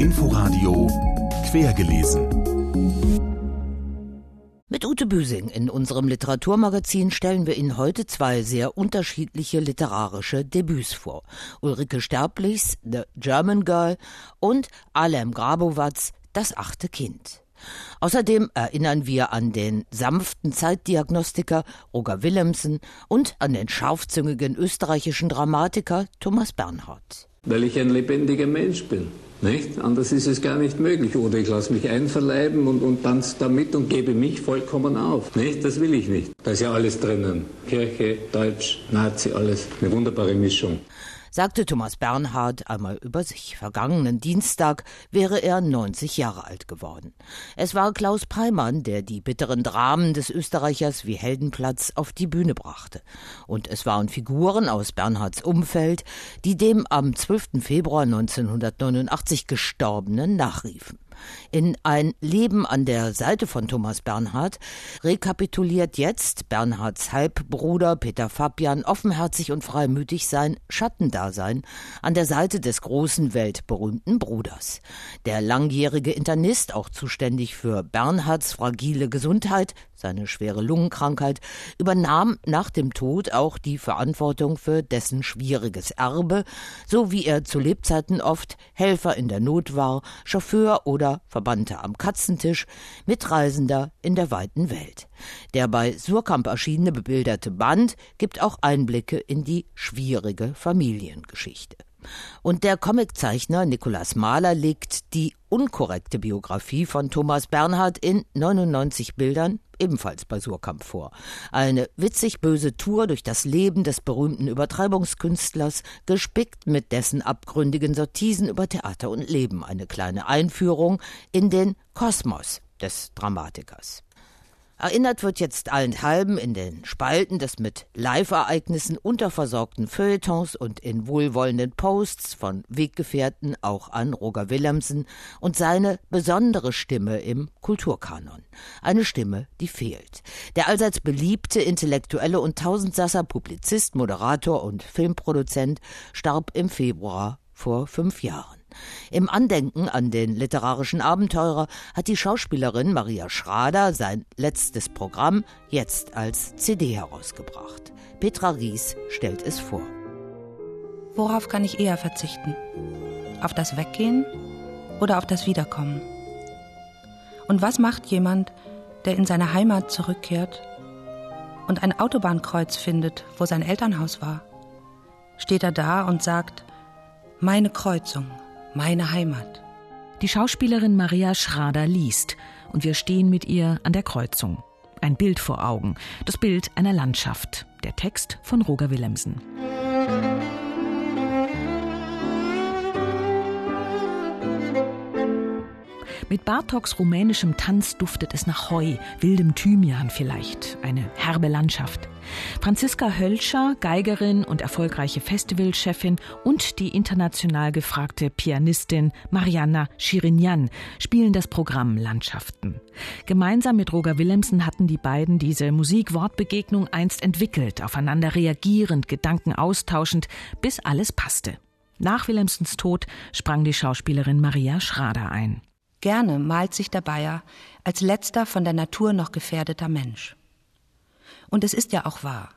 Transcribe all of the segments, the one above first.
Inforadio Quergelesen. Mit Ute Büsing in unserem Literaturmagazin stellen wir Ihnen heute zwei sehr unterschiedliche literarische Debüts vor. Ulrike Sterblichs The German Girl und Alem Grabowatz Das achte Kind. Außerdem erinnern wir an den sanften Zeitdiagnostiker Roger Willemsen und an den scharfzüngigen österreichischen Dramatiker Thomas Bernhard. Weil ich ein lebendiger Mensch bin. Nicht? Anders ist es gar nicht möglich. Oder ich lasse mich einverleiben und, und tanze damit und gebe mich vollkommen auf. Nicht? Das will ich nicht. Da ist ja alles drinnen. Kirche, Deutsch, Nazi, alles. Eine wunderbare Mischung sagte Thomas Bernhard einmal über sich. Vergangenen Dienstag wäre er 90 Jahre alt geworden. Es war Klaus Peimann, der die bitteren Dramen des Österreichers wie Heldenplatz auf die Bühne brachte. Und es waren Figuren aus Bernhards Umfeld, die dem am 12. Februar 1989 Gestorbenen nachriefen in ein Leben an der Seite von Thomas Bernhard rekapituliert jetzt Bernhards Halbbruder Peter Fabian offenherzig und freimütig sein Schattendasein an der Seite des großen weltberühmten Bruders. Der langjährige Internist, auch zuständig für Bernhards fragile Gesundheit, seine schwere Lungenkrankheit, übernahm nach dem Tod auch die Verantwortung für dessen schwieriges Erbe, so wie er zu Lebzeiten oft Helfer in der Not war, Chauffeur oder Verbannter am Katzentisch, Mitreisender in der weiten Welt. Der bei Surkamp erschienene bebilderte Band gibt auch Einblicke in die schwierige Familiengeschichte. Und der Comiczeichner Nikolaus Mahler legt die unkorrekte Biografie von Thomas Bernhard in 99 Bildern ebenfalls bei Surkamp vor. Eine witzig böse Tour durch das Leben des berühmten Übertreibungskünstlers, gespickt mit dessen abgründigen Sortisen über Theater und Leben. Eine kleine Einführung in den Kosmos des Dramatikers. Erinnert wird jetzt allenthalben in den Spalten des mit Live-Ereignissen unterversorgten Feuilletons und in wohlwollenden Posts von Weggefährten auch an Roger Willemsen und seine besondere Stimme im Kulturkanon. Eine Stimme, die fehlt. Der allseits beliebte Intellektuelle und Tausendsasser Publizist, Moderator und Filmproduzent starb im Februar vor fünf Jahren. Im Andenken an den literarischen Abenteurer hat die Schauspielerin Maria Schrader sein letztes Programm jetzt als CD herausgebracht. Petra Ries stellt es vor. Worauf kann ich eher verzichten? Auf das Weggehen oder auf das Wiederkommen? Und was macht jemand, der in seine Heimat zurückkehrt und ein Autobahnkreuz findet, wo sein Elternhaus war? Steht er da und sagt, meine Kreuzung, meine Heimat. Die Schauspielerin Maria Schrader liest und wir stehen mit ihr an der Kreuzung. Ein Bild vor Augen, das Bild einer Landschaft. Der Text von Roger Willemsen. Mit Bartoks rumänischem Tanz duftet es nach Heu, wildem Thymian vielleicht, eine herbe Landschaft. Franziska Hölscher, Geigerin und erfolgreiche Festivalchefin und die international gefragte Pianistin Marianna Schirinyan spielen das Programm Landschaften. Gemeinsam mit Roger Willemsen hatten die beiden diese Musik-Wortbegegnung einst entwickelt, aufeinander reagierend, Gedanken austauschend, bis alles passte. Nach Willemsens Tod sprang die Schauspielerin Maria Schrader ein. Gerne malt sich der Bayer als letzter von der Natur noch gefährdeter Mensch. Und es ist ja auch wahr.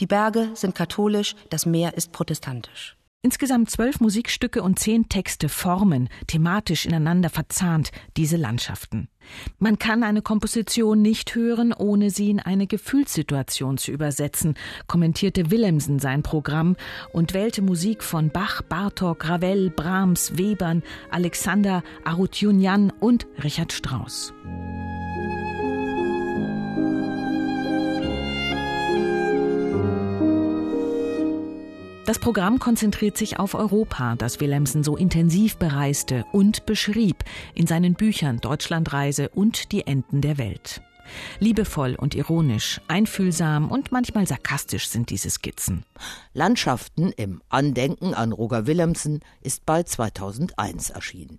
Die Berge sind katholisch, das Meer ist protestantisch. Insgesamt zwölf Musikstücke und zehn Texte formen, thematisch ineinander verzahnt, diese Landschaften. Man kann eine Komposition nicht hören, ohne sie in eine Gefühlssituation zu übersetzen, kommentierte Willemsen sein Programm und wählte Musik von Bach, Bartok, Ravel, Brahms, Webern, Alexander, Arutjunjan und Richard Strauss. Das Programm konzentriert sich auf Europa, das Willemsen so intensiv bereiste und beschrieb in seinen Büchern Deutschlandreise und die Enden der Welt. Liebevoll und ironisch, einfühlsam und manchmal sarkastisch sind diese Skizzen. Landschaften im Andenken an Roger Willemsen ist bald 2001 erschienen.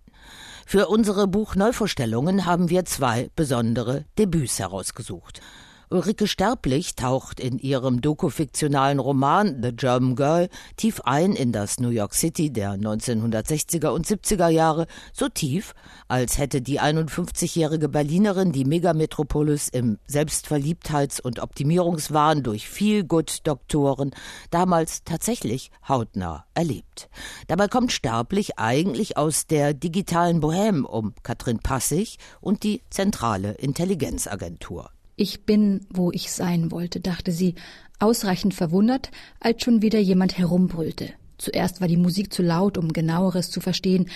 Für unsere Buchneuvorstellungen haben wir zwei besondere Debüts herausgesucht. Ulrike Sterblich taucht in ihrem dokufiktionalen Roman The German Girl tief ein in das New York City der 1960er und 70er Jahre, so tief, als hätte die 51-jährige Berlinerin die Megametropolis im Selbstverliebtheits- und Optimierungswahn durch Feel-Good-Doktoren damals tatsächlich hautnah erlebt. Dabei kommt Sterblich eigentlich aus der digitalen Bohème um Katrin Passig und die zentrale Intelligenzagentur. Ich bin, wo ich sein wollte, dachte sie, ausreichend verwundert, als schon wieder jemand herumbrüllte. Zuerst war die Musik zu laut, um genaueres zu verstehen,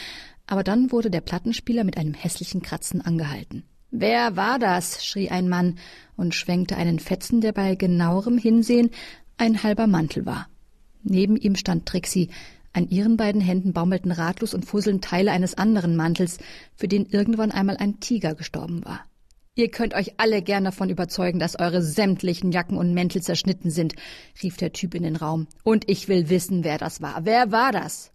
aber dann wurde der Plattenspieler mit einem hässlichen Kratzen angehalten. Wer war das? schrie ein Mann und schwenkte einen Fetzen, der bei genauerem Hinsehen ein halber Mantel war. Neben ihm stand Trixie. An ihren beiden Händen baumelten ratlos und fusselnd Teile eines anderen Mantels, für den irgendwann einmal ein Tiger gestorben war. Ihr könnt euch alle gern davon überzeugen, dass eure sämtlichen Jacken und Mäntel zerschnitten sind, rief der Typ in den Raum. Und ich will wissen, wer das war. Wer war das?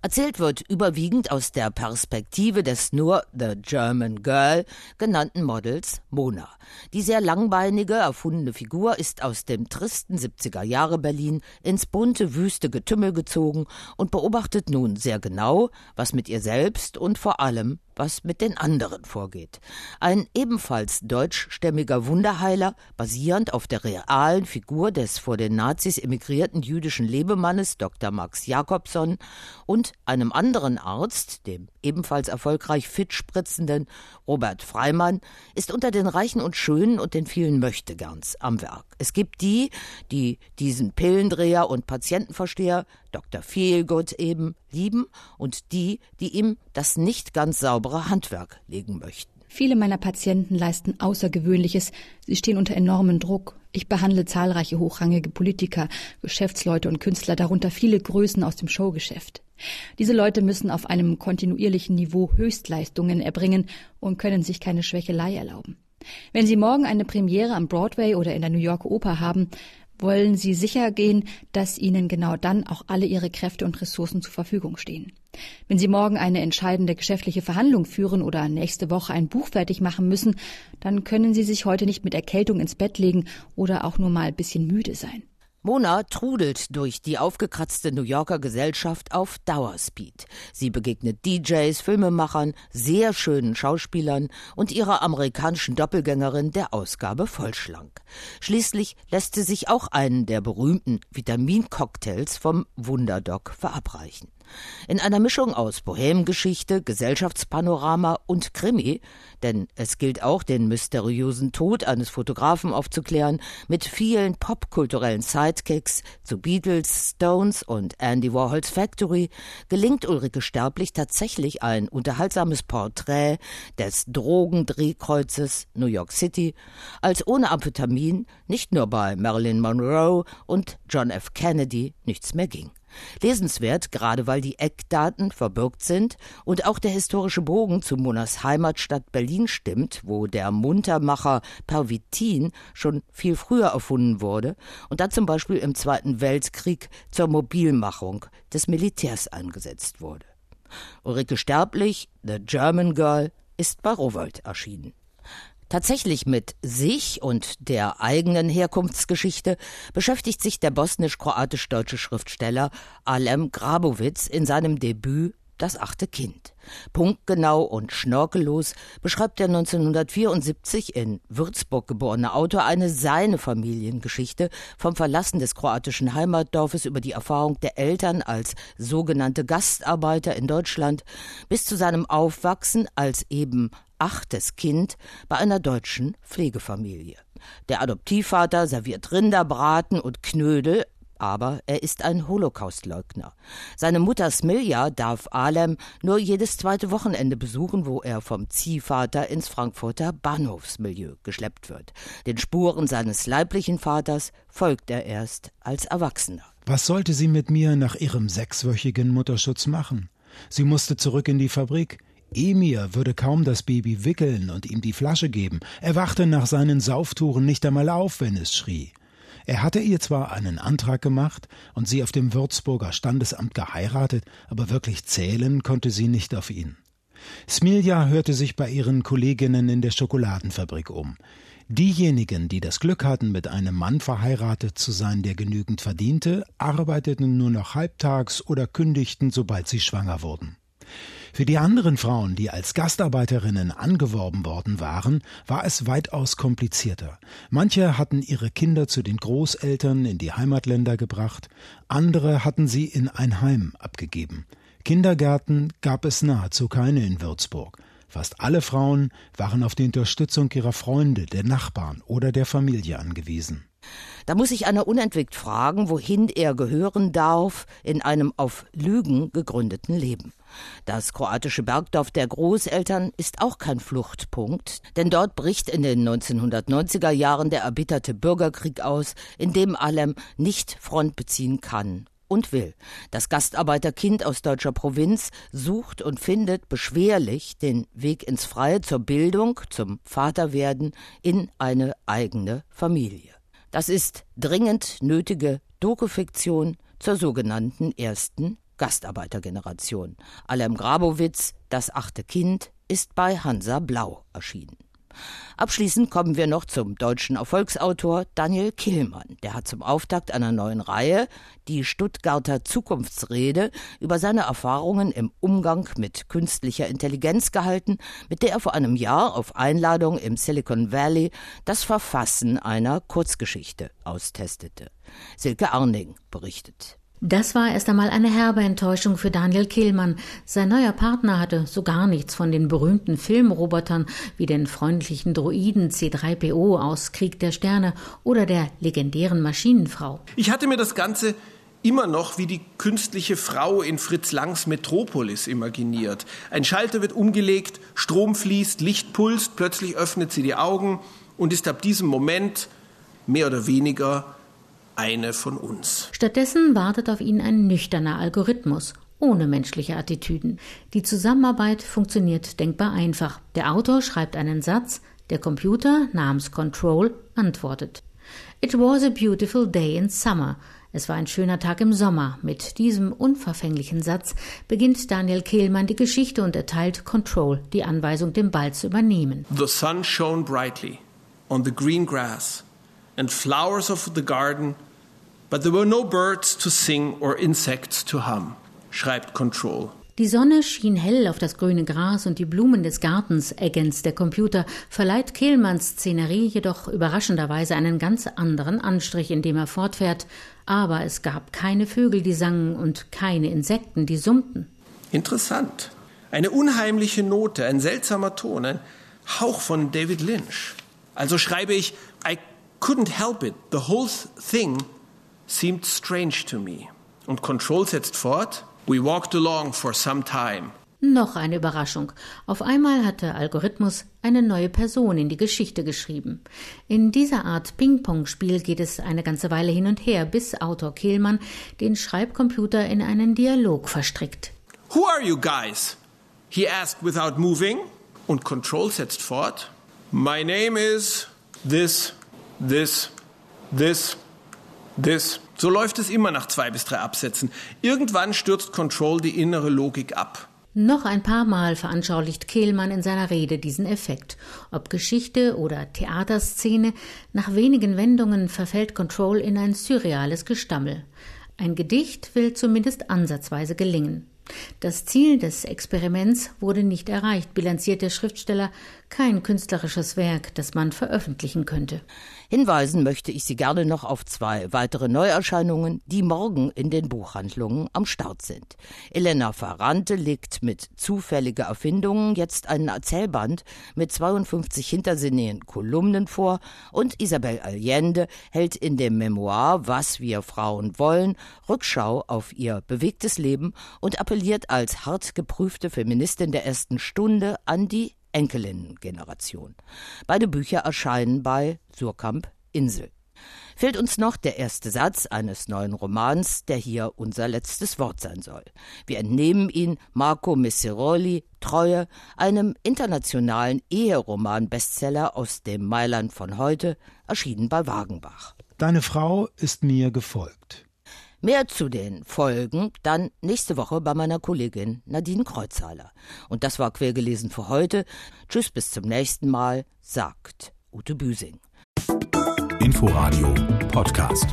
Erzählt wird überwiegend aus der Perspektive des nur The German Girl genannten Models Mona. Die sehr langbeinige, erfundene Figur ist aus dem tristen 70er Jahre Berlin ins bunte, wüste Getümmel gezogen und beobachtet nun sehr genau, was mit ihr selbst und vor allem was mit den anderen vorgeht. Ein ebenfalls deutschstämmiger Wunderheiler, basierend auf der realen Figur des vor den Nazis emigrierten jüdischen Lebemannes Dr. Max Jakobson und einem anderen Arzt, dem ebenfalls erfolgreich fit spritzenden Robert Freimann, ist unter den Reichen und Schönen und den vielen Möchtegerns am Werk. Es gibt die, die diesen Pillendreher und Patientenversteher Dr. Feelgood eben lieben und die, die ihm das nicht ganz saubere Handwerk legen möchten. Viele meiner Patienten leisten Außergewöhnliches. Sie stehen unter enormem Druck. Ich behandle zahlreiche hochrangige Politiker, Geschäftsleute und Künstler, darunter viele Größen aus dem Showgeschäft. Diese Leute müssen auf einem kontinuierlichen Niveau Höchstleistungen erbringen und können sich keine Schwächelei erlauben. Wenn Sie morgen eine Premiere am Broadway oder in der New York Oper haben, wollen Sie sicher gehen, dass Ihnen genau dann auch alle Ihre Kräfte und Ressourcen zur Verfügung stehen. Wenn Sie morgen eine entscheidende geschäftliche Verhandlung führen oder nächste Woche ein Buch fertig machen müssen, dann können Sie sich heute nicht mit Erkältung ins Bett legen oder auch nur mal ein bisschen müde sein. Mona trudelt durch die aufgekratzte New Yorker Gesellschaft auf Dauerspeed. Sie begegnet DJs, Filmemachern, sehr schönen Schauspielern und ihrer amerikanischen Doppelgängerin der Ausgabe vollschlank. Schließlich lässt sie sich auch einen der berühmten Vitamincocktails vom Wunderdoc verabreichen. In einer Mischung aus Bohemgeschichte, Gesellschaftspanorama und Krimi, denn es gilt auch, den mysteriösen Tod eines Fotografen aufzuklären, mit vielen popkulturellen Sidekicks zu Beatles, Stones und Andy Warhols Factory, gelingt Ulrike Sterblich tatsächlich ein unterhaltsames Porträt des Drogendrehkreuzes New York City, als ohne Amphetamin nicht nur bei Marilyn Monroe und John F. Kennedy nichts mehr ging. Lesenswert, gerade weil die Eckdaten verbürgt sind und auch der historische Bogen zu Monas Heimatstadt Berlin stimmt, wo der Muntermacher Pervitin schon viel früher erfunden wurde und dann zum Beispiel im Zweiten Weltkrieg zur Mobilmachung des Militärs eingesetzt wurde. Ulrike Sterblich, The German Girl, ist bei Rowold erschienen. Tatsächlich mit sich und der eigenen Herkunftsgeschichte beschäftigt sich der bosnisch-kroatisch-deutsche Schriftsteller Alem Grabowitz in seinem Debüt Das achte Kind. Punktgenau und schnörkellos beschreibt der 1974 in Würzburg geborene Autor eine seine Familiengeschichte vom Verlassen des kroatischen Heimatdorfes über die Erfahrung der Eltern als sogenannte Gastarbeiter in Deutschland bis zu seinem Aufwachsen als eben achtes Kind bei einer deutschen Pflegefamilie. Der Adoptivvater serviert Rinderbraten und Knödel, aber er ist ein Holocaustleugner. Seine Mutter Smilja darf Alem nur jedes zweite Wochenende besuchen, wo er vom Ziehvater ins Frankfurter Bahnhofsmilieu geschleppt wird. Den Spuren seines leiblichen Vaters folgt er erst als Erwachsener. Was sollte sie mit mir nach ihrem sechswöchigen Mutterschutz machen? Sie musste zurück in die Fabrik. Emir würde kaum das Baby wickeln und ihm die Flasche geben. Er wachte nach seinen Sauftouren nicht einmal auf, wenn es schrie. Er hatte ihr zwar einen Antrag gemacht und sie auf dem Würzburger Standesamt geheiratet, aber wirklich zählen konnte sie nicht auf ihn. Smilja hörte sich bei ihren Kolleginnen in der Schokoladenfabrik um. Diejenigen, die das Glück hatten, mit einem Mann verheiratet zu sein, der genügend verdiente, arbeiteten nur noch halbtags oder kündigten, sobald sie schwanger wurden. Für die anderen Frauen, die als Gastarbeiterinnen angeworben worden waren, war es weitaus komplizierter. Manche hatten ihre Kinder zu den Großeltern in die Heimatländer gebracht, andere hatten sie in ein Heim abgegeben. Kindergärten gab es nahezu keine in Würzburg. Fast alle Frauen waren auf die Unterstützung ihrer Freunde, der Nachbarn oder der Familie angewiesen. Da muss sich einer unentwegt fragen, wohin er gehören darf in einem auf Lügen gegründeten Leben. Das kroatische Bergdorf der Großeltern ist auch kein Fluchtpunkt, denn dort bricht in den 1990er Jahren der erbitterte Bürgerkrieg aus, in dem Alem nicht Front beziehen kann und will. Das Gastarbeiterkind aus deutscher Provinz sucht und findet beschwerlich den Weg ins Freie zur Bildung, zum Vaterwerden, in eine eigene Familie. Das ist dringend nötige Dokufiktion zur sogenannten ersten Gastarbeitergeneration. Alem Grabowitz, das achte Kind, ist bei Hansa Blau erschienen. Abschließend kommen wir noch zum deutschen Erfolgsautor Daniel Killmann. Der hat zum Auftakt einer neuen Reihe, die Stuttgarter Zukunftsrede, über seine Erfahrungen im Umgang mit künstlicher Intelligenz gehalten, mit der er vor einem Jahr auf Einladung im Silicon Valley das Verfassen einer Kurzgeschichte austestete. Silke Arning berichtet. Das war erst einmal eine herbe Enttäuschung für Daniel Kehlmann. Sein neuer Partner hatte so gar nichts von den berühmten Filmrobotern wie den freundlichen Droiden C3PO aus Krieg der Sterne oder der legendären Maschinenfrau. Ich hatte mir das Ganze immer noch wie die künstliche Frau in Fritz Langs Metropolis imaginiert. Ein Schalter wird umgelegt, Strom fließt, Licht pulst, plötzlich öffnet sie die Augen und ist ab diesem Moment mehr oder weniger eine von uns. Stattdessen wartet auf ihn ein nüchterner Algorithmus ohne menschliche Attitüden. Die Zusammenarbeit funktioniert denkbar einfach. Der Autor schreibt einen Satz, der Computer namens Control antwortet. It was a beautiful day in summer. Es war ein schöner Tag im Sommer. Mit diesem unverfänglichen Satz beginnt Daniel Kehlmann die Geschichte und erteilt Control die Anweisung, den Ball zu übernehmen. The sun shone brightly on the green grass and flowers of the garden But there were no birds to sing or insects to hum, schreibt Control. Die Sonne schien hell auf das grüne Gras und die Blumen des Gartens, ergänzt der Computer, verleiht Kehlmanns Szenerie jedoch überraschenderweise einen ganz anderen Anstrich, indem er fortfährt. Aber es gab keine Vögel, die sangen und keine Insekten, die summten. Interessant. Eine unheimliche Note, ein seltsamer Ton, ein Hauch von David Lynch. Also schreibe ich, I couldn't help it. The whole thing seemed strange to me. Und Control setzt fort, we walked along for some time. Noch eine Überraschung. Auf einmal hat der Algorithmus eine neue Person in die Geschichte geschrieben. In dieser Art Ping-Pong-Spiel geht es eine ganze Weile hin und her, bis Autor Kehlmann den Schreibcomputer in einen Dialog verstrickt. Who are you guys? He asked without moving. Und Control setzt fort. My name is this, this, this, this. So läuft es immer nach zwei bis drei Absätzen. Irgendwann stürzt Control die innere Logik ab. Noch ein paar Mal veranschaulicht Kehlmann in seiner Rede diesen Effekt. Ob Geschichte oder Theaterszene, nach wenigen Wendungen verfällt Control in ein surreales Gestammel. Ein Gedicht will zumindest ansatzweise gelingen. Das Ziel des Experiments wurde nicht erreicht, bilanziert der Schriftsteller, kein künstlerisches Werk, das man veröffentlichen könnte. Hinweisen möchte ich Sie gerne noch auf zwei weitere Neuerscheinungen, die morgen in den Buchhandlungen am Start sind. Elena Ferrante legt mit zufälliger Erfindungen jetzt einen Erzählband mit 52 hintersinnigen Kolumnen vor und Isabel Allende hält in dem Memoir Was wir Frauen wollen Rückschau auf ihr bewegtes Leben und appelliert als hart geprüfte Feministin der ersten Stunde an die Enkelinnengeneration. Beide Bücher erscheinen bei Surkamp Insel. Fehlt uns noch der erste Satz eines neuen Romans, der hier unser letztes Wort sein soll. Wir entnehmen ihn Marco Messeroli Treue, einem internationalen Eheroman-Bestseller aus dem Mailand von heute, erschienen bei Wagenbach. Deine Frau ist mir gefolgt. Mehr zu den Folgen dann nächste Woche bei meiner Kollegin Nadine Kreuzhaler. Und das war quergelesen für heute. Tschüss, bis zum nächsten Mal, sagt Ute Büsing. Inforadio Podcast.